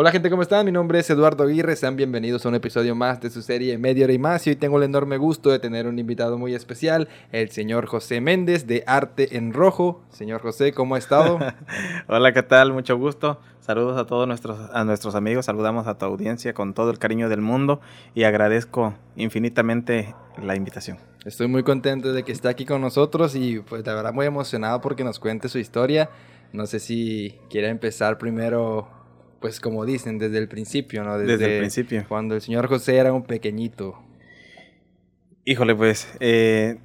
Hola gente, ¿cómo están? Mi nombre es Eduardo Aguirre, sean bienvenidos a un episodio más de su serie Media Hora y Más y hoy tengo el enorme gusto de tener un invitado muy especial, el señor José Méndez de Arte en Rojo. Señor José, ¿cómo ha estado? Hola, ¿qué tal? Mucho gusto. Saludos a todos nuestros, a nuestros amigos, saludamos a tu audiencia con todo el cariño del mundo y agradezco infinitamente la invitación. Estoy muy contento de que esté aquí con nosotros y pues la verdad muy emocionado porque nos cuente su historia. No sé si quiere empezar primero pues como dicen, desde el principio, ¿no? Desde, el principio. Cuando el señor José era un pequeñito. Híjole, pues, eh,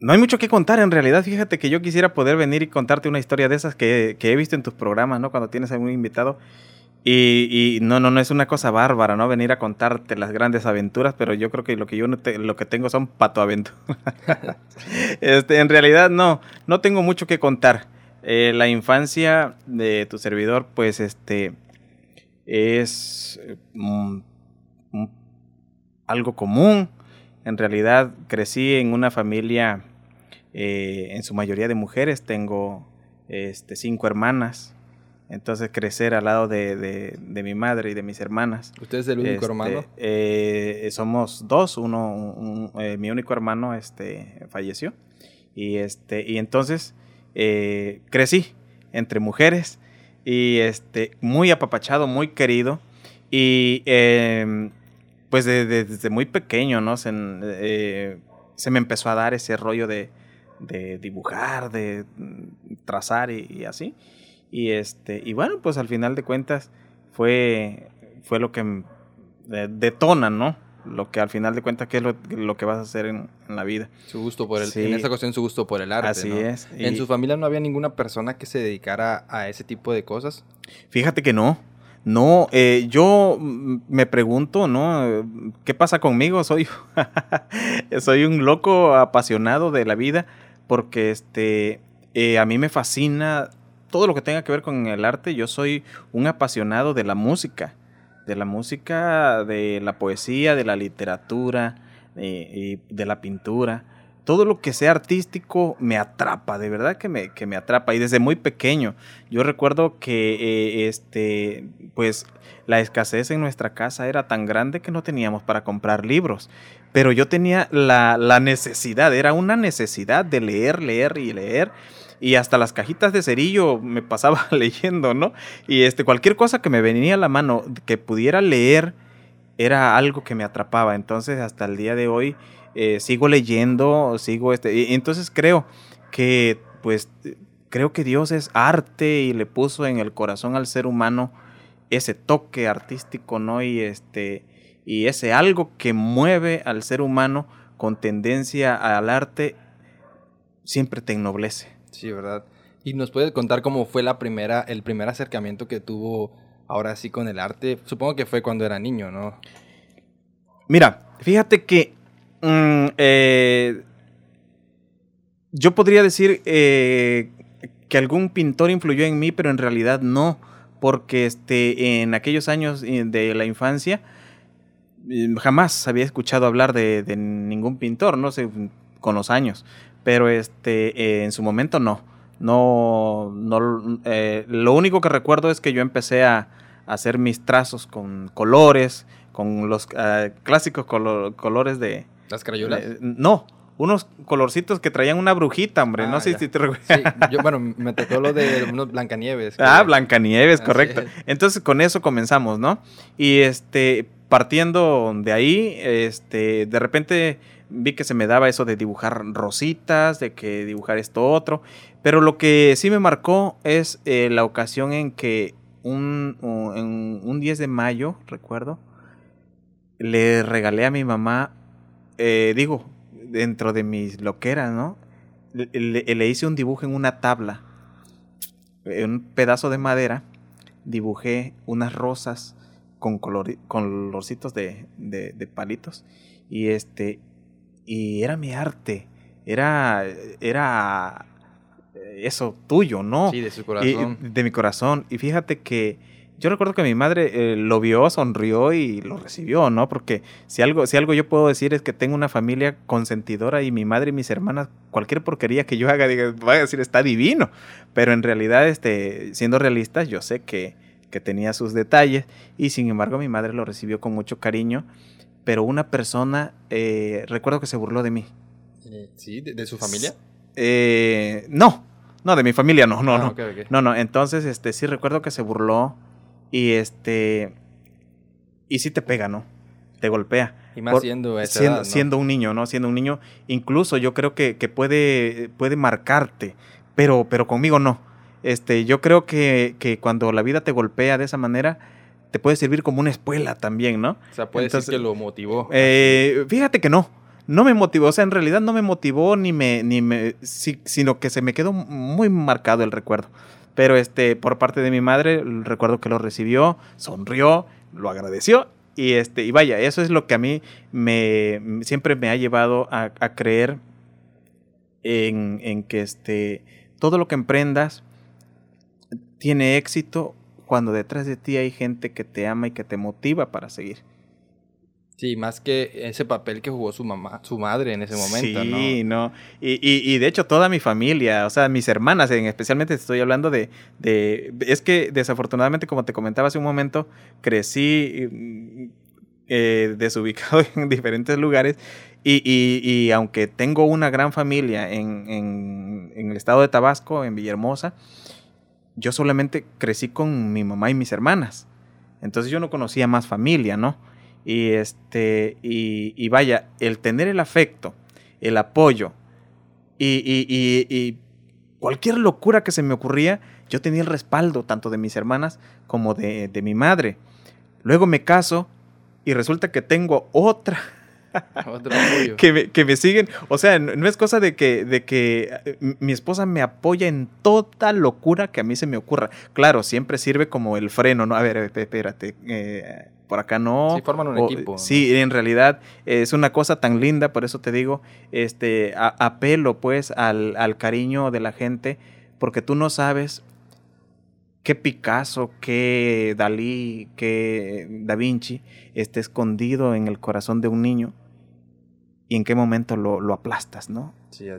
no hay mucho que contar en realidad. Fíjate que yo quisiera poder venir y contarte una historia de esas que, he visto en tus programas, ¿no? Cuando tienes a un invitado. Y, no, no, no es una cosa bárbara, ¿no? Venir a contarte las grandes aventuras, pero yo creo que lo que yo no lo que tengo son patoaventuras. este, en realidad no, no tengo mucho que contar. Eh, la infancia de tu servidor, pues este es mm, algo común. En realidad crecí en una familia, eh, en su mayoría de mujeres. Tengo este, cinco hermanas. Entonces crecer al lado de, mi madre y de mis hermanas. ¿Usted es el único este, hermano? Eh, somos dos. Uno, mi único hermano este, falleció. Y, este, y entonces eh, crecí entre mujeres y este, muy apapachado, muy querido. Y em, pues desde muy pequeño, ¿no? Se, eh, se, me empezó a dar ese rollo de, de dibujar, de trazar y, así. Y, este, y bueno, pues al final de cuentas fue, fue lo que detona, ¿no? Lo que al final de cuentas qué es lo, que vas a hacer en, la vida. Su gusto por el, en esta cuestión su gusto por el arte. Así es. ¿En su familia no había ninguna persona que se dedicara a ese tipo de cosas? Fíjate que no. No, eh, yo me pregunto, ¿no? ¿Qué pasa conmigo? Soy, soy un loco apasionado de la vida porque este, eh, a mí me fascina todo lo que tenga que ver con el arte. Yo soy un apasionado de la música de la música, de la poesía, de la literatura, eh, y de la pintura. Todo lo que sea artístico me atrapa, de verdad que me, que me atrapa. Y desde muy pequeño, yo recuerdo que eh, este, pues la escasez en nuestra casa era tan grande que no teníamos para comprar libros. Pero yo tenía la, la necesidad, era una necesidad de leer, leer y leer y hasta las cajitas de cerillo me pasaba leyendo, ¿no? Y este, cualquier cosa que me venía a la mano que pudiera leer era algo que me atrapaba. Entonces, hasta el día de hoy eh, sigo leyendo, sigo este. Y entonces creo que, pues, creo que Dios es arte y le puso en el corazón al ser humano ese toque artístico, ¿no? Y este. Y ese algo que mueve al ser humano con tendencia al arte siempre te ennoblece. Sí, ¿verdad? ¿Y nos puedes contar cómo fue la primera, el primer acercamiento que tuvo ahora sí con el arte? Supongo que fue cuando era niño, ¿no? Mira, fíjate que mm, eh, yo podría decir eh, que algún pintor influyó en mí, pero en realidad no, porque este, en aquellos años eh, de la infancia jamás había escuchado hablar de, de ningún pintor, no sé, con los años pero este, eh, en su momento no. No, no eh, lo único que recuerdo es que yo empecé a, hacer mis trazos con colores, con los eh, clásicos colores de... ¿Las crayolas? no, unos colorcitos que traían una brujita, hombre. no ah, sé si te recuerdas. Sí, yo, bueno, me tocó lo de unos Blancanieves. Ah, Blancanieves, correcto. Entonces con eso comenzamos, ¿no? Y este, partiendo de ahí, este, de repente vi que se me daba eso de dibujar rositas, de que dibujar esto otro, pero lo que sí me marcó es eh, la ocasión en que un, un 10 de mayo, recuerdo, le regalé a mi mamá, eh, digo, dentro de mis loqueras, ¿no? Le, hice un dibujo en una tabla, en un pedazo de madera, dibujé unas rosas con, color, con colorcitos de, de, palitos y este y era mi arte, era, era eso tuyo, ¿no? Sí, de su corazón. de mi corazón. Y fíjate que yo recuerdo que mi madre eh, lo vio, sonrió y lo recibió, ¿no? Porque si algo, si algo yo puedo decir es que tengo una familia consentidora y mi madre y mis hermanas, cualquier porquería que yo haga, diga, voy a decir, está divino. Pero en realidad, este, siendo realistas, yo sé que que tenía sus detalles y sin embargo mi madre lo recibió con mucho cariño, pero una persona, eh, recuerdo que se burló de mí. Eh, ¿Sí? ¿De, su familia? Eh, no, no, de mi familia no, no, ah, no. No, no, entonces este, sí recuerdo que se burló y este... Y sí te pega, ¿no? Te golpea. Y más siendo, esa siendo, un niño, ¿no? Siendo un niño, incluso yo creo que, que puede, puede marcarte, pero, pero conmigo no. Este, yo creo que, que, cuando la vida te golpea de esa manera, te puede servir como una escuela también, ¿no? O sea, puede ser que lo motivó. Eh, fíjate que no. No me motivó, o sea, en realidad no me motivó ni me, ni me, sino que se me quedó muy marcado el recuerdo. Pero este, por parte de mi madre, recuerdo que lo recibió, sonrió, lo agradeció y este, y vaya, eso es lo que a mí me siempre me ha llevado a, a creer en, en, que este, todo lo que emprendas tiene éxito cuando detrás de ti hay gente que te ama y que te motiva para seguir. Sí, más que ese papel que jugó su mamá, su madre en ese momento, sí, ¿no? Y, y, y, de hecho toda mi familia, o sea, mis hermanas, en, especialmente estoy hablando de, de, Es que desafortunadamente, como te comentaba hace un momento, crecí mm, eh, desubicado en diferentes lugares y, y, aunque tengo una gran familia en, en, en el estado de Tabasco, en Villahermosa, yo solamente crecí con mi mamá y mis hermanas. Entonces yo no conocía más familia, ¿no? Y este, y, vaya, el tener el afecto, el apoyo y, y, cualquier locura que se me ocurría, yo tenía el respaldo tanto de mis hermanas como de, de mi madre. Luego me caso y resulta que tengo otra que, me, que me siguen. O sea, no, es cosa de que, de que eh, mi esposa me apoya en toda locura que a mí se me ocurra. Claro, siempre sirve como el freno, ¿no? A ver, espérate. Eh, por acá no. Sí, forman un equipo. Sí, en realidad es una cosa tan linda, por eso te digo, este, apelo pues al, al cariño de la gente, porque tú no sabes qué Picasso, qué Dalí, qué Da Vinci esté escondido en el corazón de un niño y en qué momento lo, aplastas, ¿no?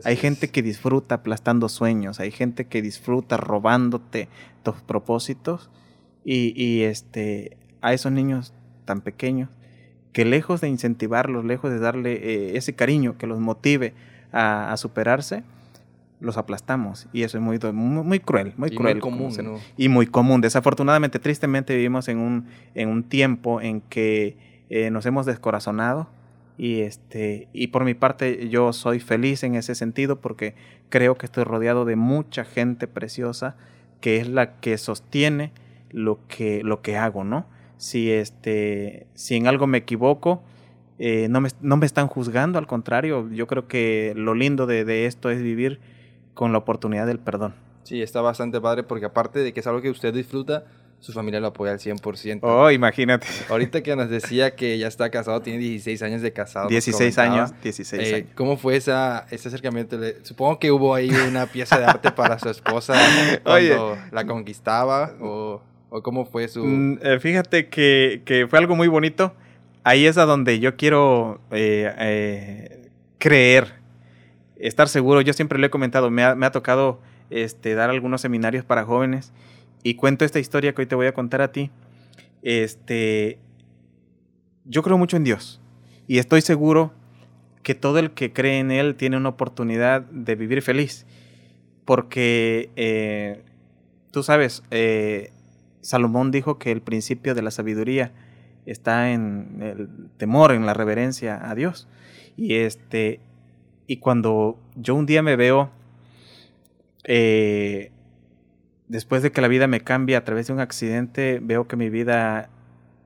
hay gente que disfruta aplastando sueños, hay gente que disfruta robándote tus propósitos y, este, a esos niños tan pequeños que lejos de incentivarlos, lejos de darle eh, ese cariño que los motive a, superarse, los aplastamos y eso es muy, muy, cruel, muy cruel. Muy común, Y muy común. Desafortunadamente, tristemente vivimos en un, en un tiempo en que eh, nos hemos descorazonado, y, este, y por mi parte yo soy feliz en ese sentido porque creo que estoy rodeado de mucha gente preciosa que es la que sostiene lo que, lo que hago, ¿no? Si, este, si en algo me equivoco, eh, no, me, no, me, están juzgando, al contrario, yo creo que lo lindo de, de esto es vivir con la oportunidad del perdón. Sí, está bastante padre porque aparte de que es algo que usted disfruta, su familia lo apoya al 100%. Oh, imagínate. Ahorita que nos decía que ya está casado, tiene 16 años de casado. 16 años, 16 eh, años. ¿Cómo fue esa, ese acercamiento? Supongo que hubo ahí una pieza de arte para su esposa cuando la conquistaba o, o, cómo fue su... Mm, eh, fíjate que, que, fue algo muy bonito. Ahí es a donde yo quiero eh, creer, estar seguro. Yo siempre le he comentado, me ha, me ha tocado este, dar algunos seminarios para jóvenes y cuento esta historia que hoy te voy a contar a ti. Este, yo creo mucho en Dios y estoy seguro que todo el que cree en Él tiene una oportunidad de vivir feliz. Porque eh, tú sabes, eh, Salomón dijo que el principio de la sabiduría está en el temor, en la reverencia a Dios. Y este, y cuando yo un día me veo eh, después de que la vida me cambia a través de un accidente, veo que mi vida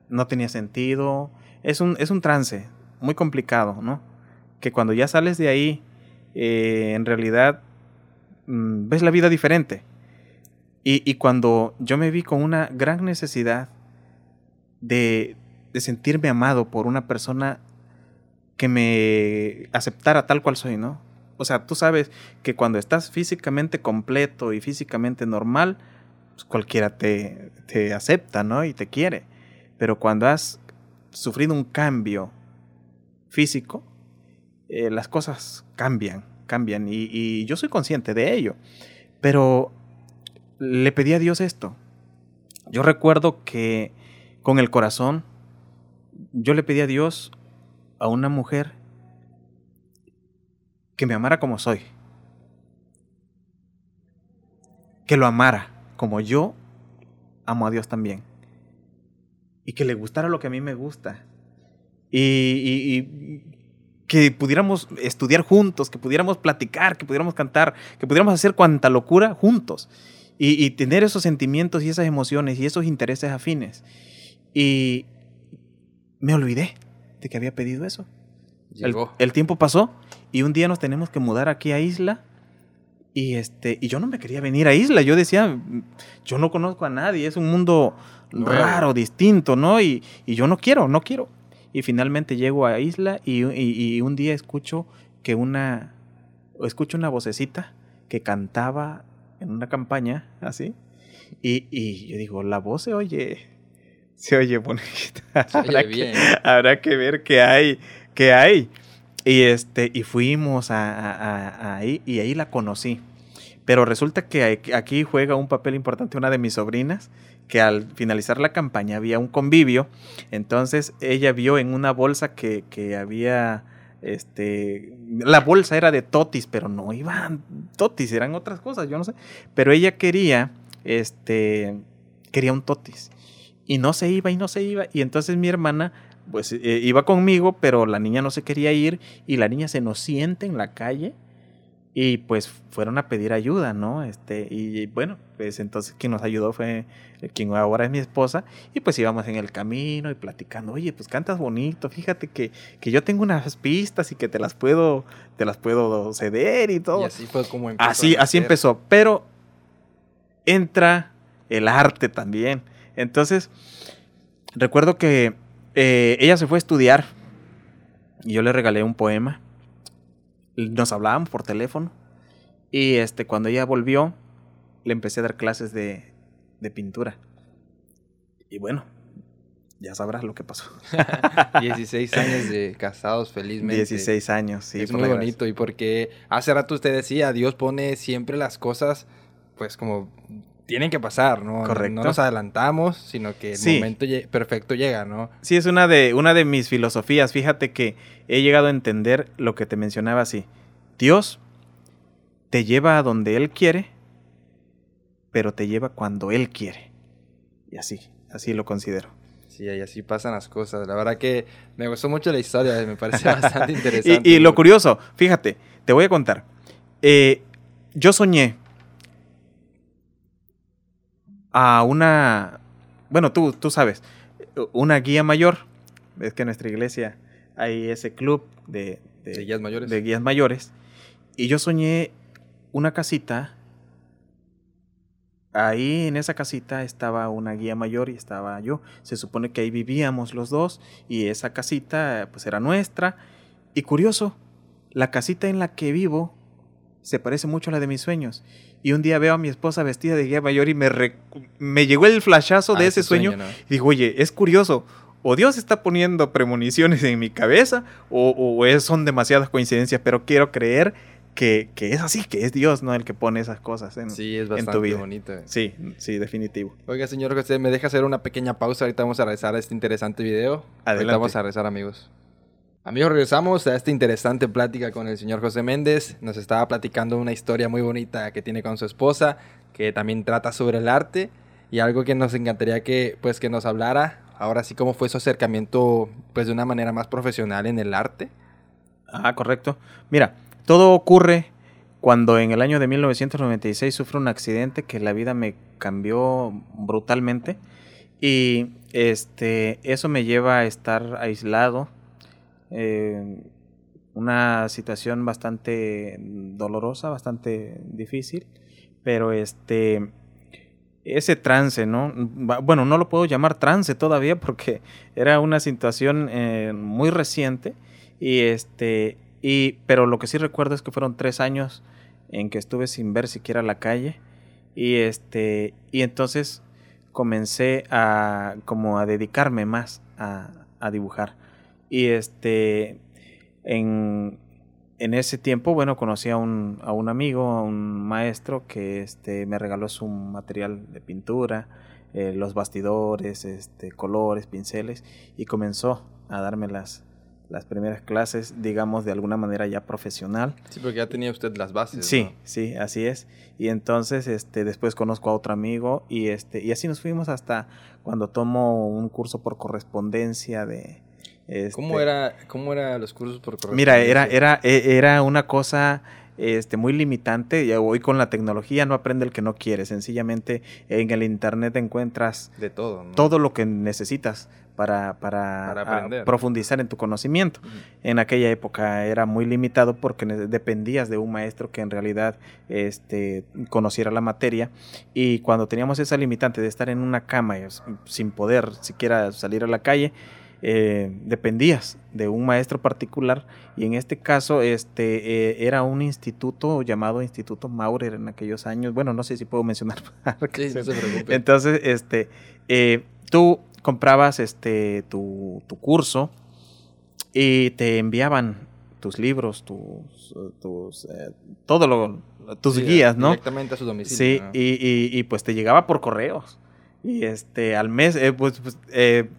no tenía sentido. Es un, es un trance muy complicado, ¿no? Que cuando ya sales de ahí, eh, en realidad mm, ves la vida diferente. Y, y, cuando yo me vi con una gran necesidad de, de sentirme amado por una persona que me aceptara tal cual soy, ¿no? O sea, tú sabes que cuando estás físicamente completo y físicamente normal, pues cualquiera te, te acepta, ¿no? Y te quiere. Pero cuando has sufrido un cambio físico, eh, las cosas cambian, cambian. Y, y, yo soy consciente de ello. Pero le pedí a Dios esto. yo recuerdo que con el corazón yo le pedí a Dios a una mujer que me amara como soy. Que lo amara como yo amo a Dios también. Y que le gustara lo que a mí me gusta. Y, que pudiéramos estudiar juntos, que pudiéramos platicar, que pudiéramos cantar, que pudiéramos hacer cuanta locura juntos. Y, tener esos sentimientos y esas emociones y esos intereses afines. Y me olvidé de que había pedido eso. El, tiempo pasó y un día nos tenemos que mudar aquí a Isla. Y, este, y yo no me quería venir a Isla. Yo decía, yo no conozco a nadie, es un mundo raro, distinto, ¿no? Y, y, yo no quiero, no quiero. Y finalmente llego a Isla y, y, un día escucho que una, escucho una vocecita que cantaba en una campaña, así. Y, y yo digo, la voz se oye, se oye bonita. Se oye bien. habrá que ver qué hay que hay. Y, este, y fuimos a, ahí y ahí la conocí. Pero resulta que aquí juega un papel importante una de mis sobrinas, que al finalizar la campaña había un convivio, entonces ella vio en una bolsa que, que había, este, la bolsa era de totis, pero no iban totis, eran otras cosas, yo no sé, pero ella quería, este, quería un totis. Y no se iba y no se iba, y entonces mi hermana pues eh, iba conmigo, pero la niña no se quería ir y la niña se nos siente en la calle y pues fueron a pedir ayuda, ¿no? Este, y bueno, pues entonces quien nos ayudó fue quien ahora es mi esposa y pues íbamos en el camino y platicando, oye, pues cantas bonito, fíjate que, que yo tengo unas pistas y que te las puedo, te las puedo ceder y todo. Y así fue como empezó. Así, así empezó, pero entra el arte también. Entonces, recuerdo que eh, ella se fue a estudiar y yo le regalé un poema. Nos hablábamos por teléfono y este, cuando ella volvió, le empecé a dar clases de, de pintura. Y bueno, ya sabrás lo que pasó. 16 años de casados felizmente. 16 años, sí. Es muy bonito y porque hace rato usted decía, Dios pone siempre las cosas pues como tienen que pasar, ¿no? Correcto. No nos adelantamos, sino que el momento perfecto llega, ¿no? Sí, es una de, una de mis filosofías. Fíjate que he llegado a entender lo que te mencionaba así. Dios te lleva a donde Él quiere, pero te lleva cuando Él quiere. Y así, así lo considero. Sí, y así pasan las cosas. La verdad que me gustó mucho la historia, me parece bastante interesante. y, lo curioso, fíjate, te voy a contar. Eh, yo soñé a una, bueno, tú, tú sabes, una guía mayor. Es que en nuestra iglesia hay ese club de, de, guías mayores. De guías mayores. Y yo soñé una casita. Ahí en esa casita estaba una guía mayor y estaba yo. Se supone que ahí vivíamos los dos y esa casita pues era nuestra. Y curioso, la casita en la que vivo se parece mucho a la de mis sueños. Y un día veo a mi esposa vestida de guía mayor y me, me llegó el flashazo de ah, ese, sueño. Y digo, oye, es curioso. O Dios está poniendo premoniciones en mi cabeza, o, son demasiadas coincidencias, pero quiero creer que, es así, que es Dios, ¿no? El que pone esas cosas en, sí, es bastante tu vida. bonito. Sí, sí, definitivo. Oiga, señor José, ¿me deja hacer una pequeña pausa? Ahorita vamos a a este interesante video. Adelante. Ahorita vamos a regresar, amigos. Amigos, regresamos a esta interesante plática con el señor José Méndez. Nos estaba platicando una historia muy bonita que tiene con su esposa, que también trata sobre el arte y algo que nos encantaría que, pues, que nos hablara. Ahora sí, cómo fue su acercamiento, pues, de una manera más profesional en el arte. Ah, correcto. Mira, todo ocurre cuando en el año de 1996 sufro un accidente que la vida me cambió brutalmente y este eso me lleva a estar aislado eh, una situación bastante dolorosa, bastante difícil, pero este ese trance, ¿no? Bueno, no lo puedo llamar trance todavía porque era una situación eh, muy reciente y este y pero lo que sí recuerdo es que fueron tres años en que estuve sin ver siquiera la calle y este y entonces comencé a como a dedicarme más a, a dibujar y este, en, en ese tiempo, bueno, conocí a un, a un amigo, a un maestro que este, me regaló su material de pintura. eh, los bastidores, este, colores, pinceles, y comenzó a darme las, las primeras clases, digamos, de alguna manera ya profesional. Sí, porque ya tenía usted las bases. Sí, sí, así es. Y entonces, este, después conozco a otro amigo y este, y así nos fuimos hasta cuando tomo un curso por correspondencia de. ¿Cómo este era, cómo era los cursos por correspondencia? Mira, era, era, e, era una cosa este, muy limitante. Ya hoy con la tecnología no aprende el que no quiere. Sencillamente en el internet encuentras de todo, todo lo que necesitas para, para, profundizar en tu conocimiento. En aquella época era muy limitado porque dependías de un maestro que en realidad este, conociera la materia y cuando teníamos esa limitante de estar en una cama sin poder siquiera salir a la calle, eh, dependías de un maestro particular y en este caso este eh, era un instituto llamado Instituto Maurer en aquellos años. Bueno no sé si puedo mencionar entonces este eh, tú comprabas este tu, curso y te enviaban tus libros tus, tus todo lo tus guías no directamente a su domicilio sí y, y pues te llegaba por correos y este, al mes, eh, pues, pues eh,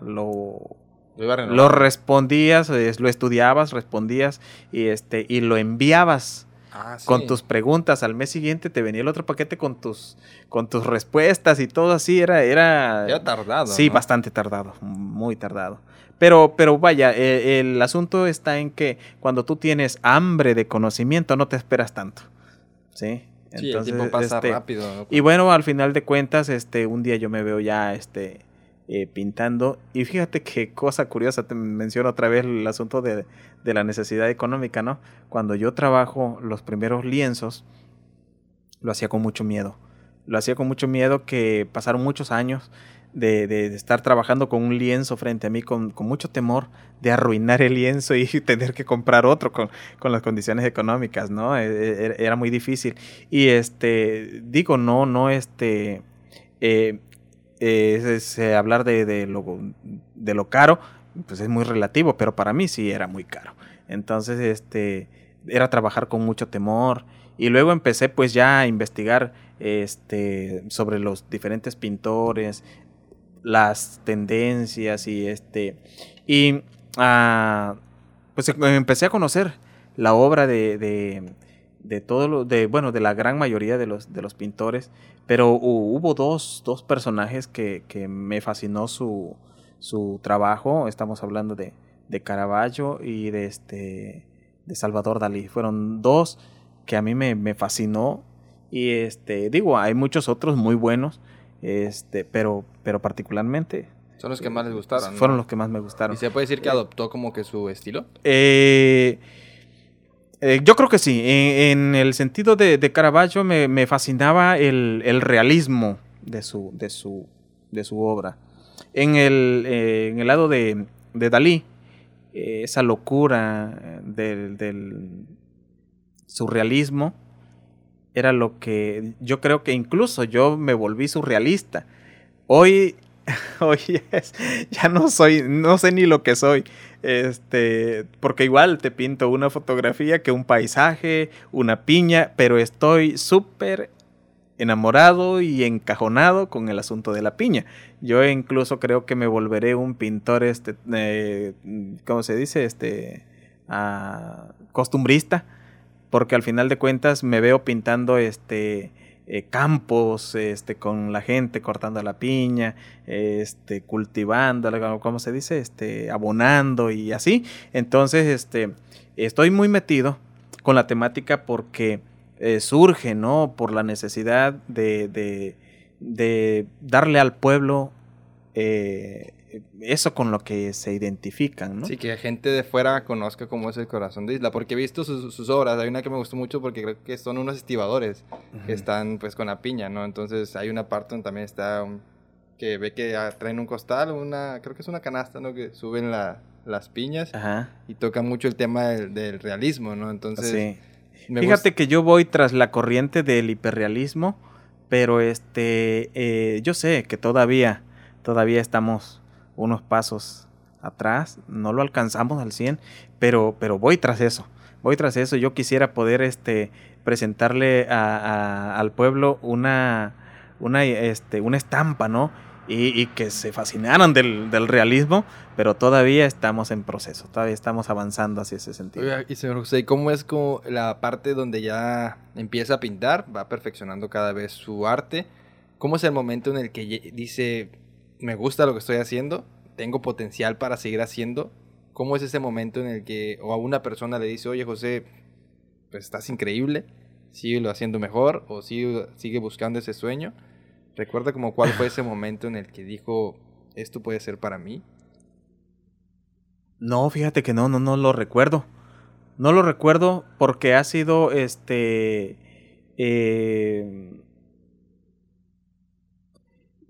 lo, lo respondías, lo estudiabas, respondías y este, y lo enviabas. Ah, con tus preguntas. Al mes siguiente te venía el otro paquete con tus con tus respuestas y todo así era era era tardado sí bastante tardado muy tardado. Pero pero vaya e, el asunto está en que cuando tú tienes hambre de conocimiento no te esperas tanto sí Sí, el tiempo pasa este, rápido. Y bueno, al final de cuentas, este, un día yo me veo ya este, eh, pintando. Y fíjate qué cosa curiosa, te menciono otra vez el asunto de, de, la necesidad económica, ¿no? Cuando yo trabajo los primeros lienzos, lo hacía con mucho miedo. Lo hacía con mucho miedo que pasaron muchos años de, de, estar trabajando con un lienzo frente a mí con, con, mucho temor de arruinar el lienzo y tener que comprar otro con, con las condiciones económicas, ¿no? E, e, era muy difícil. Y este, digo, no, no, este, eh, es, hablar de, de, lo, de lo caro, pues es muy relativo, pero para mí sí era muy caro. Entonces, este, era trabajar con mucho temor. Y luego empecé pues ya a investigar este, sobre los diferentes pintores, las tendencias y este y ah, pues em, empecé a conocer la obra de, de, de todo lo de bueno de la gran mayoría de los de los pintores pero hubo dos, dos personajes que, que, me fascinó su, su trabajo. Estamos hablando de, de Caravaggio y de este de Salvador Dalí. Fueron dos que a mí me, me fascinó y este digo hay muchos otros muy buenos este, pero, pero particularmente. Son los que más les gustaron. Fueron los que más me gustaron. ¿Y se puede decir que adoptó como que su estilo? Eh, eh, yo creo que sí. En, el sentido de, de Caravaggio me, fascinaba el, realismo de su, de su, de su obra. En el, eh, en el lado de, de Dalí, esa locura del, del surrealismo era lo que yo creo que incluso yo me volví surrealista. Hoy, hoy ya no soy, no sé ni lo que soy. Este, porque igual te pinto una fotografía que un paisaje, una piña, pero estoy súper enamorado y encajonado con el asunto de la piña. Yo incluso creo que me volveré un pintor, este, eh, ¿cómo se dice? Este, uh, costumbrista porque al final de cuentas me veo pintando este eh, campos este con la gente cortando la piña este cultivando cómo se dice este abonando y así. Entonces este estoy muy metido con la temática porque eh, surge no por la necesidad de, de, darle al pueblo eh, eso con lo que se identifican, ¿no? Sí, que gente de fuera conozca cómo es el corazón de Isla, porque he visto sus, obras, hay una que me gustó mucho porque creo que son unos estibadores que están pues con la piña, ¿no? Entonces hay una parte donde también está que ve que traen un costal, una, creo que es una canasta, ¿no? Que suben las piñas y toca mucho el tema del, realismo, ¿no? Entonces... Sí. Fíjate que yo voy tras la corriente del hiperrealismo, pero este, eh, yo sé que todavía, todavía estamos unos pasos atrás, no lo alcanzamos al 100, pero, pero voy tras eso, voy tras eso, yo quisiera poder este, presentarle al pueblo una, una, este, una estampa, ¿no? Y, que se fascinaran del, realismo, pero todavía estamos en proceso, todavía estamos avanzando hacia ese sentido. y señor José, ¿cómo es la parte donde ya empieza a pintar, va perfeccionando cada vez su arte? ¿Cómo es el momento en el que dice, me gusta lo que estoy haciendo, tengo potencial para seguir haciendo? ¿Cómo es ese momento en el que o a una persona le dice, oye José, pues estás increíble, sigue haciendo mejor o sigue, sigue buscando ese sueño? ¿Recuerda como cuál fue ese momento en el que dijo, esto puede ser para mí? No, fíjate que no, no, no lo recuerdo. No lo recuerdo porque ha sido este... Eh,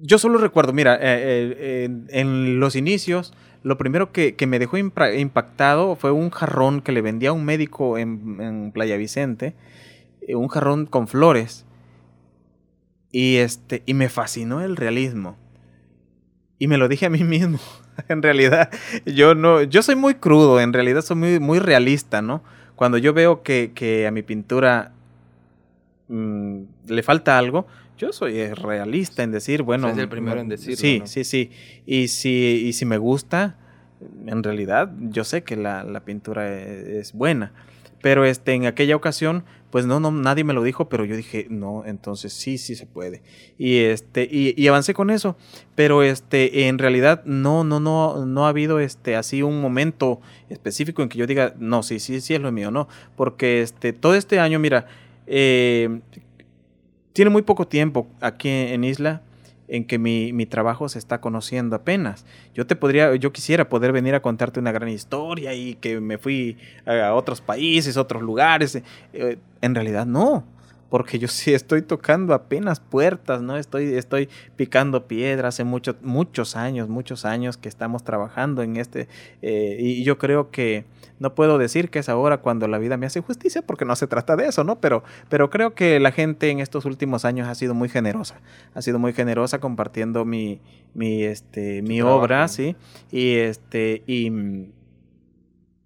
yo solo recuerdo, mira, eh, eh, en los inicios, lo primero que, me dejó impactado fue un jarrón que le vendía a un médico en, Playa Vicente, un jarrón con flores. Y, este, y me fascinó el realismo. Y me lo dije a mí mismo. en realidad, yo no, yo soy muy crudo, en realidad soy muy, muy realista, ¿no? Cuando yo veo que, que a mi pintura mm, le falta algo, yo soy realista en decir, bueno. es el primero en decirlo. Sí, sí, sí. Y si, y si me gusta, en realidad, yo sé que la, la pintura e, es buena. Pero este, en aquella ocasión, pues no, no, nadie me lo dijo, pero yo dije, no, entonces sí, sí se puede. Y este, y, avancé con eso. Pero este, en realidad, no, no, no, no ha habido este así un momento específico en que yo diga, no, sí, sí, sí es lo mío, no. Porque este, todo este año, mira, eh, tiene muy poco tiempo aquí en Isla en que mi, mi, trabajo se está conociendo apenas. Yo te podría, yo quisiera poder venir a contarte una gran historia y que me fui a otros países, otros lugares. Eh, en realidad no porque yo sí estoy tocando apenas puertas, ¿no? Estoy, estoy picando piedras hace muchos muchos años, muchos años que estamos trabajando en este, eh, y yo creo que no puedo decir que es ahora cuando la vida me hace justicia, porque no se trata de eso, ¿no? Pero, pero creo que la gente en estos últimos años ha sido muy generosa, ha sido muy generosa compartiendo mi, mi, este, mi obra, ¿sí? Y este, y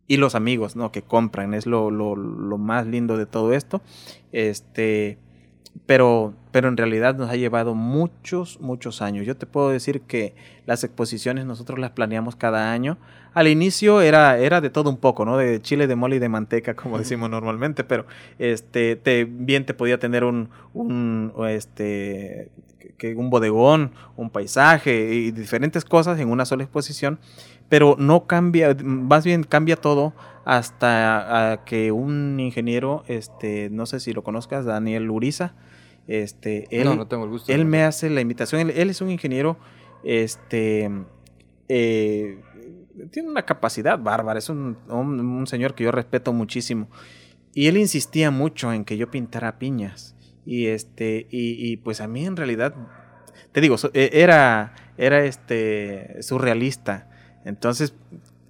y los amigos, ¿no? Que compran, es lo, lo, lo, más lindo de todo esto. Este, pero, pero en realidad nos ha llevado muchos, muchos años. Yo te puedo decir que las exposiciones nosotros las planeamos cada año. Al inicio era, era de todo un poco, ¿no? De chile, de mole y de manteca, como decimos normalmente, pero este, te, bien te podía tener un, un, este, que un bodegón, un paisaje y diferentes cosas en una sola exposición pero no cambia, más bien cambia todo hasta que un ingeniero, este, no sé si lo conozcas, Daniel Uriza, este, él, él me hace la invitación, él, es un ingeniero, este, eh, tiene una capacidad bárbara, es un, un, señor que yo respeto muchísimo, y él insistía mucho en que yo pintara piñas, y este, y, y pues a mí en realidad, te digo, e, era, era este, surrealista, entonces,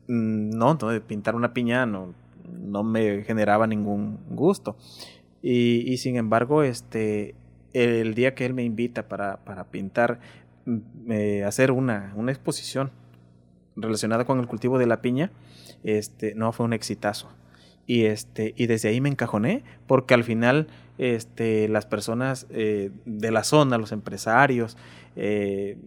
mm, no, pintar una piña no, me generaba ningún gusto. Y, sin embargo, este, el día que él me invita para, pintar, mm, hacer una, exposición relacionada con el cultivo de la piña, este, no fue un exitazo. Y, este, desde ahí me encajoné, porque al final este, las personas eh, de la zona, los empresarios, eh,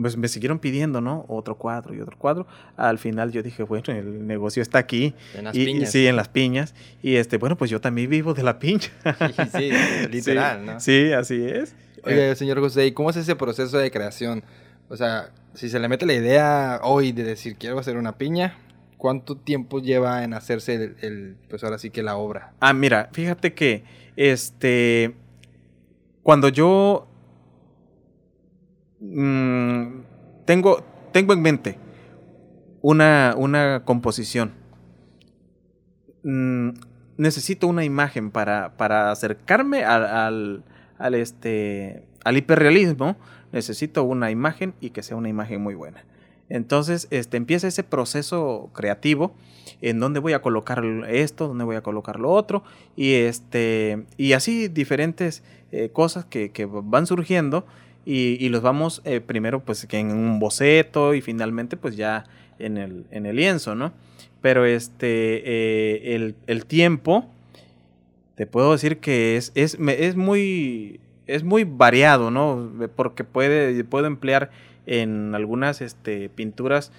pues me siguieron pidiendo, ¿no? Otro cuadro y otro cuadro. Al final yo dije, bueno, el negocio está aquí. En las piñas. Sí, en las piñas. Y este, bueno, pues yo también vivo de la piña. sí, literal, ¿no? Sí, así es. Oye, señor José, ¿y cómo es ese proceso de creación? O sea, si se le mete la idea hoy de decir, quiero hacer una piña, ¿cuánto tiempo lleva en hacerse el, el pues ahora sí que la obra? Ah, mira, fíjate que, este, cuando yo Mm, tengo, tengo en mente una, una composición. Mm, necesito una imagen para, para acercarme al, al, este, al hiperrealismo. Necesito una imagen y que sea una imagen muy buena. Entonces, este, empieza ese proceso creativo en donde voy a colocar esto, donde voy a colocar lo otro, y, este, y así diferentes eh, cosas que, que, van surgiendo y, los vamos eh, primero pues en un boceto y finalmente pues ya en el, en el lienzo, ¿no? Pero este, eh, el, tiempo, te puedo decir que es, es, es muy, es muy variado, ¿no? Porque puede, puedo emplear en algunas este, pinturas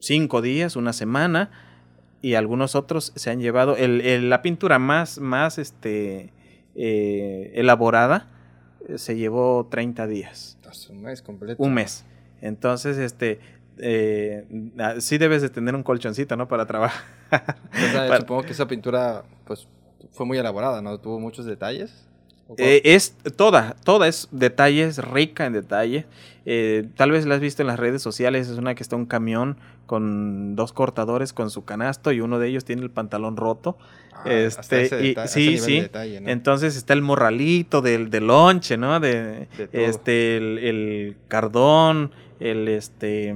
cinco días, una semana, y algunos otros se han llevado. El, la pintura más, más este, eh, elaborada se llevó 30 días. Un mes completo. Un mes. Entonces, este, eh, ah, sí debes de tener un colchoncito, ¿no? Para trabajar. Supongo que esa pintura, pues, fue muy elaborada, ¿no? Tuvo muchos detalles. Eh, es toda, toda es detalles, rica en detalles. Eh, tal vez la has visto en las redes sociales, es una que está un camión con dos cortadores con su canasto y uno de ellos tiene el pantalón roto. Ah, este, sí, sí. Entonces está el morralito del, del lonche, ¿no? De, este, el, cardón, el este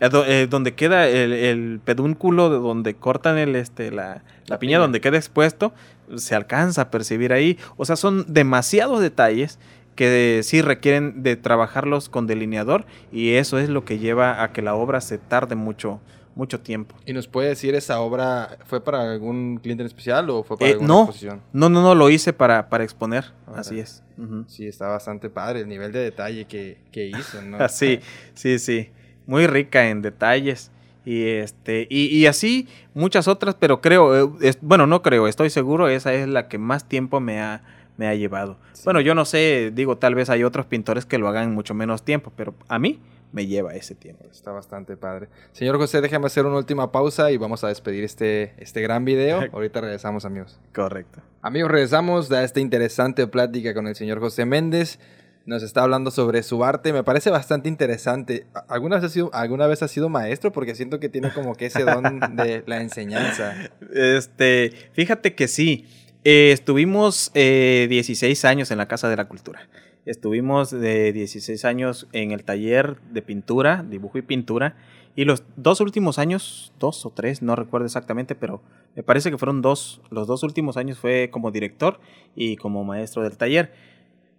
eh, donde queda el, el, pedúnculo, donde cortan el este la, la, piña, donde queda expuesto, se alcanza a percibir ahí. O sea, son demasiados detalles que sí requieren de trabajarlos con delineador y eso es lo que lleva a que la obra se tarde mucho mucho tiempo. ¿Y nos puede decir esa obra fue para algún cliente en especial o fue para eh, alguna no, exposición? No, no, no, lo hice para, para exponer, así es. Sí, está bastante padre el nivel de detalle que, que hizo, ¿no? sí, sí, sí, muy rica en detalles. Y este, y, así muchas otras, pero creo, eh, bueno, no creo, estoy seguro, esa es la que más tiempo me ha, me ha llevado. Bueno, yo no sé, digo, tal vez hay otros pintores que lo hagan en mucho menos tiempo, pero a mí me lleva ese tiempo. Está bastante padre. Señor José, déjame hacer una última pausa y vamos a despedir este, este gran video. Ahorita regresamos, amigos. Correcto. Amigos, regresamos a esta interesante plática con el señor José Méndez nos está hablando sobre su arte. Me parece bastante interesante. ¿Alguna vez ha sido, alguna vez ha sido maestro? Porque siento que tiene como que ese don de la enseñanza. Este, fíjate que sí. Eh, estuvimos 16 eh, años en la Casa de la Cultura. Estuvimos de 16 años en el taller de pintura, dibujo y pintura. Y los dos últimos años, dos o tres, no recuerdo exactamente, pero me parece que fueron dos. Los dos últimos años fue como director y como maestro del taller.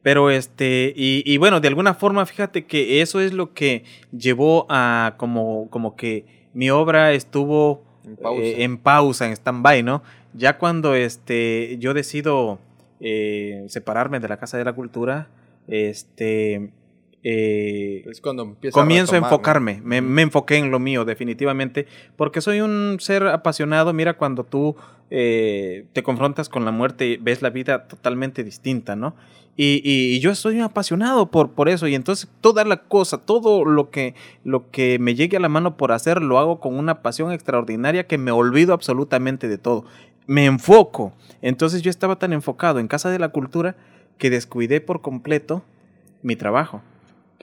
Pero este, y, bueno, de alguna forma, fíjate que eso es lo que llevó a como, como que mi obra estuvo en pausa, en, stand-by, ¿no? Ya cuando este, yo decido eh, separarme de la Casa de la Cultura, este, eh, es cuando comienzo a, enfocarme, me, me, enfoqué en lo mío definitivamente, porque soy un ser apasionado, mira cuando tú eh, te confrontas con la muerte y ves la vida totalmente distinta, ¿no? Y, yo soy apasionado por, por eso. Y entonces toda la cosa, todo lo que, lo que me llegue a la mano por hacer, lo hago con una pasión extraordinaria que me olvido absolutamente de todo. Me enfoco. Entonces yo estaba tan enfocado en Casa de la Cultura que descuidé por completo mi trabajo.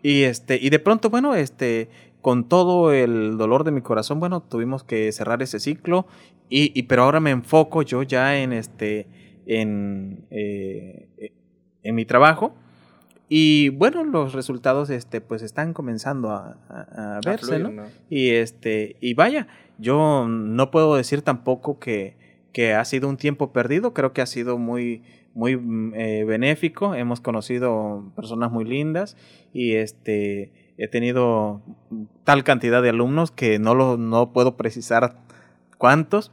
Y este, y de pronto, bueno, este, con todo el dolor de mi corazón, bueno, tuvimos que cerrar ese ciclo. Y, pero ahora me enfoco yo ya en este, en, eh, en mi trabajo. Y bueno, los resultados, este, pues están comenzando a, verse, ¿no? Y este, y vaya, yo no puedo decir tampoco que, que ha sido un tiempo perdido. Creo que ha sido muy, muy mm, eh, benéfico, hemos conocido personas muy lindas y este he tenido tal cantidad de alumnos que no lo no puedo precisar cuántos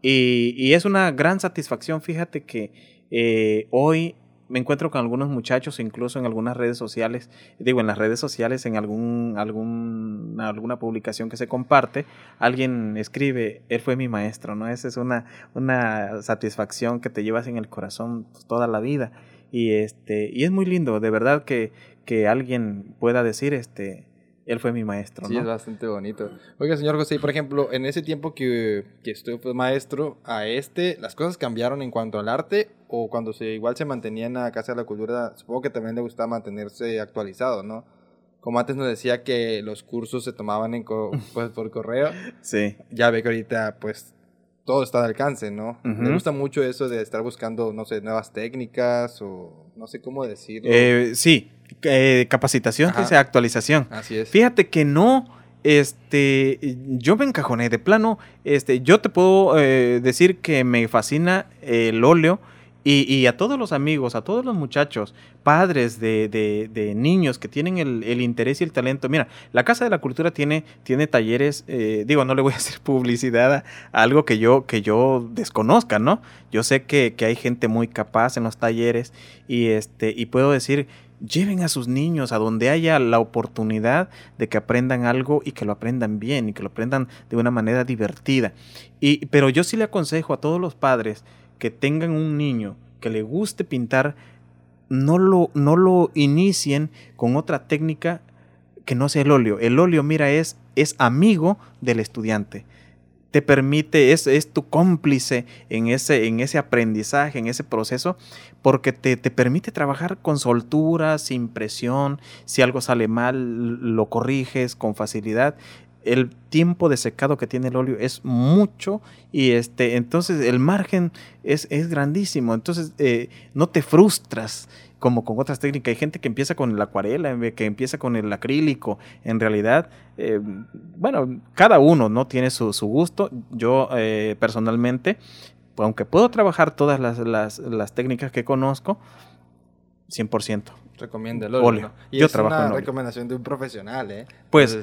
y, y es una gran satisfacción fíjate que eh, hoy me encuentro con algunos muchachos, incluso en algunas redes sociales, digo, en las redes sociales, en algún, algún, alguna publicación que se comparte, alguien escribe, él fue mi maestro, ¿no? Esa es una, una satisfacción que te llevas en el corazón toda la vida. Y este, y es muy lindo, de verdad que, que alguien pueda decir, este, él fue mi maestro. Sí, es bastante bonito. Oiga, señor José, por ejemplo, en ese tiempo que, que estuve pues, maestro, a este, ¿las cosas cambiaron en cuanto al arte? ¿O cuando se igual se mantenía en la Casa de la Cultura, supongo que también le gustaba mantenerse actualizado, ¿no? Como antes nos decía que los cursos se tomaban en pues, por correo. Sí. Ya ve que ahorita, pues, todo está al alcance, ¿no? Me gusta mucho eso de estar buscando, no sé, nuevas técnicas o no sé cómo decirlo. Eh, sí, eh, capacitación, que sea actualización. Así es. Fíjate que no, este, yo me encajoné de plano, este, yo te puedo eh, decir que me fascina el óleo Y, a todos los amigos, a todos los muchachos, padres de, niños que tienen el, interés y el talento. Mira, la Casa de la Cultura tiene, tiene talleres, eh, digo, no le voy a hacer publicidad a, algo que yo, que yo desconozca, ¿no? Yo sé que, que, hay gente muy capaz en los talleres y, este, y puedo decir, lleven a sus niños a donde haya la oportunidad de que aprendan algo y que lo aprendan bien y que lo aprendan de una manera divertida. Y, pero yo sí le aconsejo a todos los padres, que tengan un niño que le guste pintar, no lo, no lo inicien con otra técnica que no sea el óleo. El óleo, mira, es, es amigo del estudiante. Te permite, es, es tu cómplice en ese, en ese aprendizaje, en ese proceso, porque te, te, permite trabajar con soltura, sin presión. Si algo sale mal, lo corriges con facilidad el tiempo de secado que tiene el óleo es mucho y este entonces el margen es, es grandísimo entonces eh, no te frustras como con otras técnicas. Hay gente que empieza con la acuarela que empieza con el acrílico. En realidad eh, bueno cada uno no tiene su, gusto. Yo eh, personalmente aunque puedo trabajar todas las, las, técnicas que conozco 100% recomienda el óleo, y yo es trabajo una recomendación de un profesional ¿eh? pues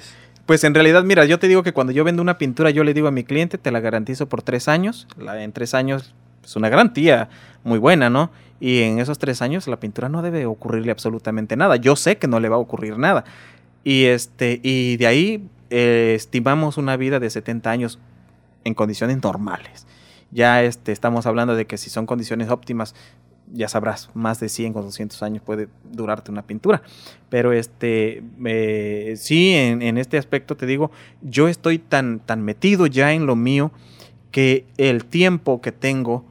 pues en realidad, mira, yo te digo que cuando yo vendo una pintura, yo le digo a mi cliente, te la garantizo por tres años. en tres años es una garantía muy buena, ¿no? Y en esos tres años la pintura no debe ocurrirle absolutamente nada. Yo sé que no le va a ocurrir nada. Y, este, y de ahí eh, estimamos una vida de 70 años en condiciones normales. Ya este, estamos hablando de que si son condiciones óptimas, ya sabrás, más de 100 o 200 años puede durarte una pintura. Pero este, sí, en, este aspecto te digo, yo estoy tan, tan metido ya en lo mío que el tiempo que tengo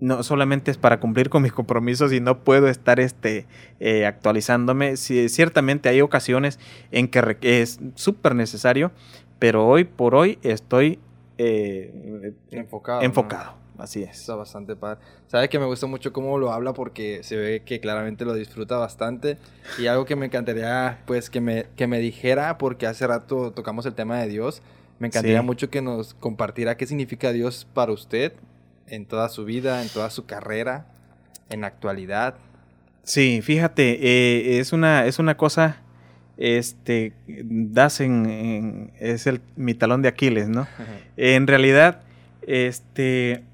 no solamente es para cumplir con mis compromisos y no puedo estar este, eh, actualizándome. ciertamente hay ocasiones en que es súper necesario, pero hoy por hoy estoy eh, enfocado. enfocado. Así es. Está bastante padre. Sabes que me gusta mucho cómo lo habla porque se ve que claramente lo disfruta bastante. Y algo que me encantaría, pues, que me, que me dijera, porque hace rato tocamos el tema de Dios. Me encantaría mucho que nos compartiera qué significa Dios para usted en toda su vida, en toda su carrera, en la actualidad. Sí, fíjate, eh, es, una, es una cosa, este, das en, es el, mi talón de Aquiles, ¿no? en realidad, este,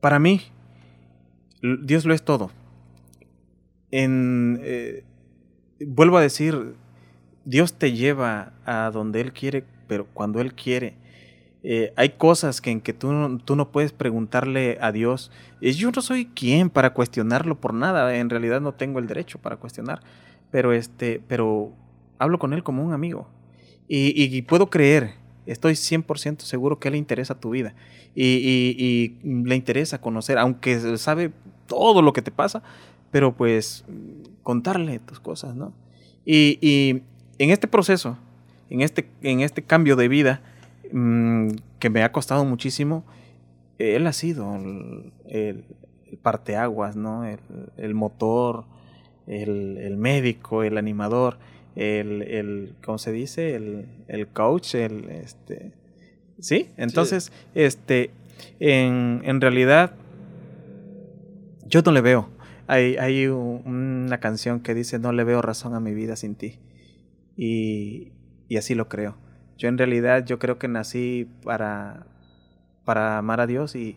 para mí, Dios lo es todo. En, eh, vuelvo a decir, Dios te lleva a donde Él quiere, pero cuando Él quiere. Eh, hay cosas que en que tú no, tú no puedes preguntarle a Dios. yo no soy quien para cuestionarlo por nada. En realidad no tengo el derecho para cuestionar. Pero este, pero hablo con Él como un amigo. y puedo creer Estoy 100% seguro que le interesa tu vida y, le interesa conocer, aunque sabe todo lo que te pasa, pero pues contarle tus cosas, ¿no? Y, en este proceso, en este, en este cambio de vida mm, que me ha costado muchísimo, él ha sido el, parteaguas, ¿no? El, motor, el, médico, el animador el, ¿cómo se dice? El coach, el, este, ¿sí? Entonces, este, en, en realidad, yo no le veo. Hay, hay una canción que dice, no le veo razón a mi vida sin ti. Y, y así lo creo. Yo en realidad, yo creo que nací para, para amar a Dios y,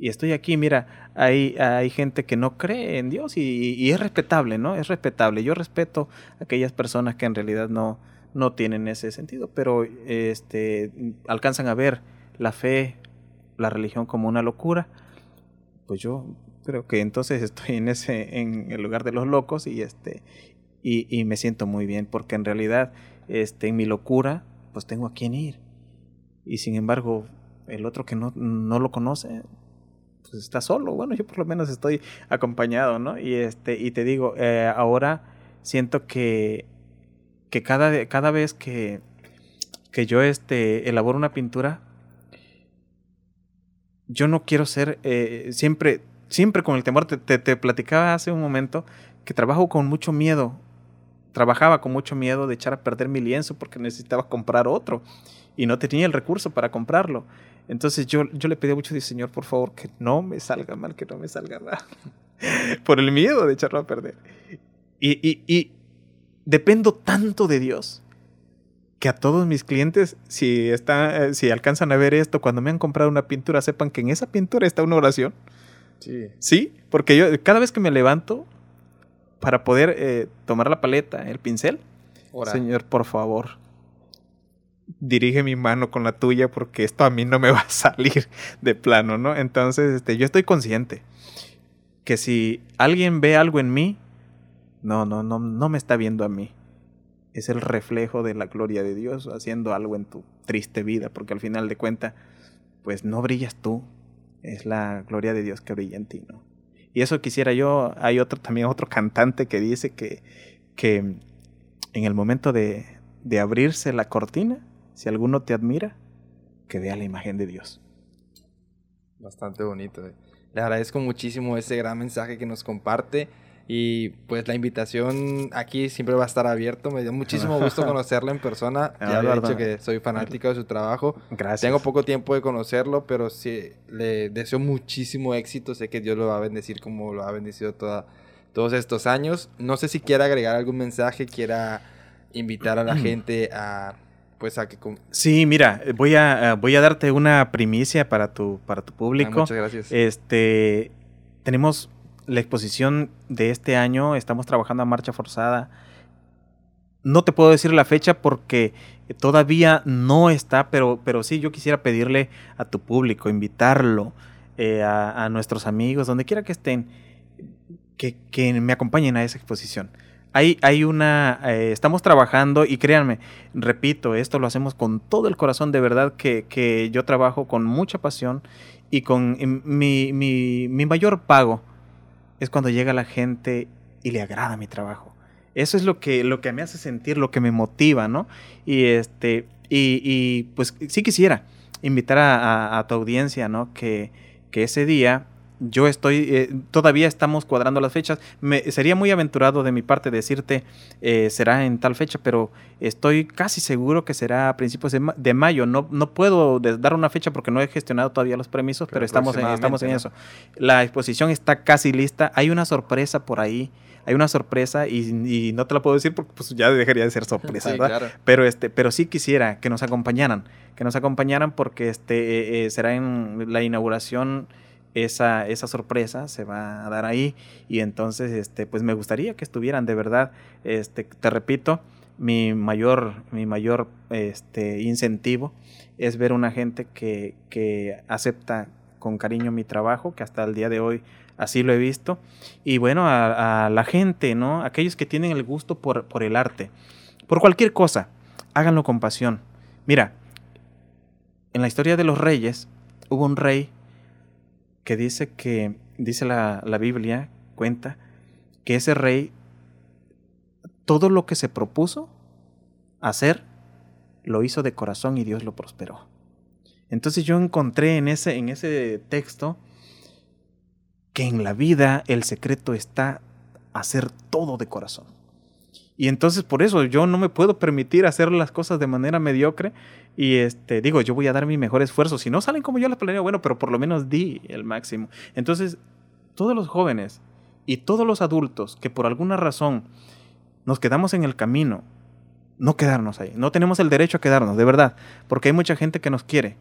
y estoy aquí, mira, hay, hay gente que no cree en Dios y, es respetable, ¿no? Es respetable. Yo respeto a aquellas personas que en realidad no, no tienen ese sentido, pero este, alcanzan a ver la fe, la religión como una locura. Pues yo creo que entonces estoy en ese, en el lugar de los locos y este, y, y me siento muy bien, porque en realidad, este, en mi locura, pues tengo a quién ir. Y sin embargo, el otro que no, no lo conoce, pues está solo. Bueno, yo por lo menos estoy acompañado, ¿no? Y este, y te digo, eh, ahora siento que, que cada, cada vez que, que yo este, elaboro una pintura, yo no quiero ser eh, siempre, siempre con el temor. Te, te, te, platicaba hace un momento que trabajo con mucho miedo. Trabajaba con mucho miedo de echar a perder mi lienzo porque necesitaba comprar otro y no tenía el recurso para comprarlo. Entonces yo, yo le pedí mucho, Señor, por favor, que no me salga mal, que no me salga mal. por el miedo de echarlo a perder. Y, y, y dependo tanto de Dios que a todos mis clientes, si, está, eh, si alcanzan a ver esto, cuando me han comprado una pintura, sepan que en esa pintura está una oración. Sí. Sí, porque yo cada vez que me levanto para poder eh, tomar la paleta, el pincel, Señor, por favor, dirige mi mano con la tuya porque esto a mí no me va a salir de plano, ¿no? Entonces, este, yo estoy consciente que si alguien ve algo en mí, no, no, no, no me está viendo a mí. Es el reflejo de la gloria de Dios haciendo algo en tu triste vida, porque al final de cuentas, pues no brillas tú, es la gloria de Dios que brilla en ti, ¿no? Y eso quisiera yo, hay otro también otro cantante que dice que, que en el momento de, de abrirse la cortina, si alguno te admira, que vea la imagen de Dios. Bastante bonito. Eh. Le agradezco muchísimo ese gran mensaje que nos comparte. Y pues la invitación aquí siempre va a estar abierto. Me dio muchísimo gusto conocerlo en persona. Ah, ya había dicho que soy fanático de su trabajo. Gracias. Tengo poco tiempo de conocerlo, pero sí le deseo muchísimo éxito. Sé que Dios lo va a bendecir como lo ha bendecido toda, todos estos años. No sé si quiera agregar algún mensaje, quiera invitar a la gente a pues a que... Sí, mira, voy a, voy a darte una primicia para tu, para tu público. Ah, muchas gracias. Este, tenemos la exposición de este año, estamos trabajando a marcha forzada. No te puedo decir la fecha porque todavía no está, pero, pero sí yo quisiera pedirle a tu público, invitarlo, eh, a, nuestros amigos, donde quiera que estén, que, que me acompañen a esa exposición. Hay, hay una, eh, estamos trabajando y créanme, repito, esto lo hacemos con todo el corazón, de verdad que, que yo trabajo con mucha pasión y con mi, mi, mi, mayor pago es cuando llega la gente y le agrada mi trabajo. Eso es lo que, lo que me hace sentir, lo que me motiva, ¿no? Y este, y, y pues sí quisiera invitar a, a tu audiencia, ¿no? Que, que ese día yo estoy, eh, todavía estamos cuadrando las fechas. Me, sería muy aventurado de mi parte decirte eh, será en tal fecha, pero estoy casi seguro que será a principios de, mayo. No, no puedo dar una fecha porque no he gestionado todavía los permisos, pero, estamos, en, estamos en eso. La exposición está casi lista. Hay una sorpresa por ahí. Hay una sorpresa y, no te la puedo decir porque pues, ya dejaría de ser sorpresa, ¿verdad? Pero, este, pero sí quisiera que nos acompañaran, que nos acompañaran porque este, eh, será en la inauguración esa, esa sorpresa se va a dar ahí y entonces este pues me gustaría que estuvieran de verdad este te repito mi mayor mi mayor este incentivo es ver una gente que, que acepta con cariño mi trabajo que hasta el día de hoy así lo he visto y bueno a, la gente no aquellos que tienen el gusto por, por el arte por cualquier cosa háganlo con pasión. Mira en la historia de los reyes hubo un rey que dice que, dice la, la Biblia, cuenta, que ese rey, todo lo que se propuso hacer, lo hizo de corazón y Dios lo prosperó. Entonces yo encontré en ese, en ese texto que en la vida el secreto está hacer todo de corazón. Y entonces por eso yo no me puedo permitir hacer las cosas de manera mediocre. Y este, digo, yo voy a dar mi mejor esfuerzo. Si no salen como yo las planeo, bueno, pero por lo menos di el máximo. Entonces, todos los jóvenes y todos los adultos que por alguna razón nos quedamos en el camino, no quedarnos ahí. No tenemos el derecho a quedarnos, de verdad. Porque hay mucha gente que nos quiere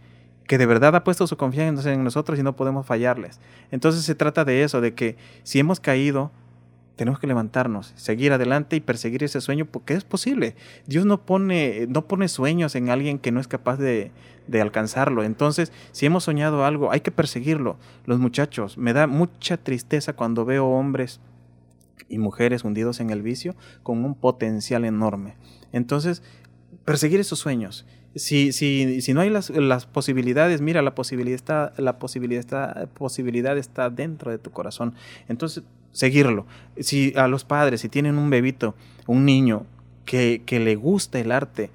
que de verdad ha puesto su confianza en nosotros y no podemos fallarles. Entonces se trata de eso, de que si hemos caído, tenemos que levantarnos, seguir adelante y perseguir ese sueño porque es posible. Dios no pone, no pone sueños en alguien que no es capaz de, de alcanzarlo. Entonces, si hemos soñado algo, hay que perseguirlo. Los muchachos, me da mucha tristeza cuando veo hombres y mujeres hundidos en el vicio con un potencial enorme. Entonces, perseguir esos sueños. Si, si, si no hay las, posibilidades, mira, la posibilidad, está, la posibilidad, está, posibilidad está dentro de tu corazón. Entonces, seguirlo. Si a los padres, si tienen un bebito, un niño que, que le gusta el arte,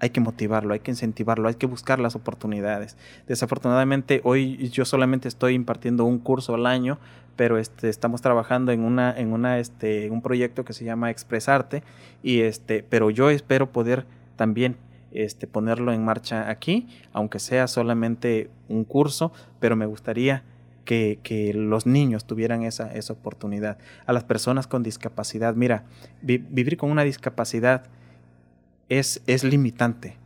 hay que motivarlo, hay que incentivarlo, hay que buscar las oportunidades. Desafortunadamente hoy yo solamente estoy impartiendo un curso al año, pero este, estamos trabajando en una, en una, este, un proyecto que se llama Expresarte y este, pero yo espero poder también este, ponerlo en marcha aquí, aunque sea solamente un curso, pero me gustaría que, los niños tuvieran esa, esa, oportunidad. A las personas con discapacidad, mira, vivir con una discapacidad es, es limitante,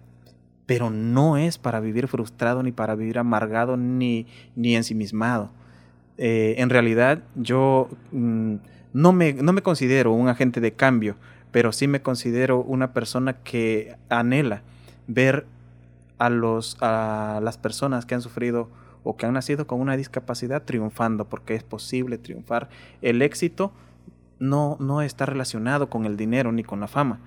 pero no es para vivir frustrado, ni para vivir amargado, ni, ni ensimismado. Eh, en realidad, yo mm, no, me, no me considero un agente de cambio, pero sí me considero una persona que anhela ver a, los, a las personas que han sufrido o que han nacido con una discapacidad triunfando, porque es posible triunfar. El éxito no, no está relacionado con el dinero ni con la fama,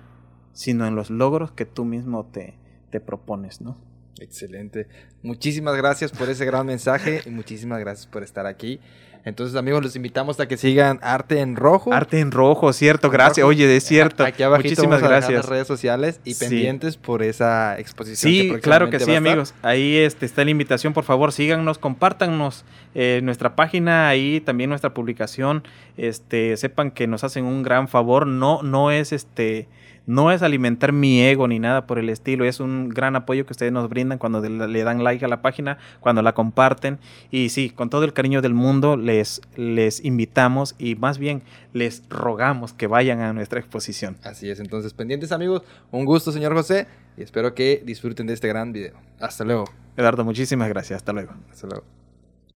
sino en los logros que tú mismo te, te propones, ¿no? Excelente. Muchísimas gracias por ese gran mensaje y muchísimas gracias por estar aquí. Entonces, amigos, los invitamos a que sigan Arte en Rojo. Arte en Rojo, cierto, gracias. Oye, es cierto. Aquí abajo Muchísimas gracias. las redes sociales y pendientes por esa exposición. Sí, claro que sí, amigos. Ahí este, está la invitación, por favor, síganos, compártanos eh, nuestra página, ahí también nuestra publicación. Este, sepan que nos hacen un gran favor. No, no es este no es alimentar mi ego ni nada por el estilo, es un gran apoyo que ustedes nos brindan cuando le dan like a la página, cuando la comparten. Y sí, con todo el cariño del mundo les, les invitamos y más bien les rogamos que vayan a nuestra exposición. Así es, entonces pendientes amigos, un gusto señor José y espero que disfruten de este gran video. Hasta luego. Eduardo, muchísimas gracias, hasta luego. Hasta luego.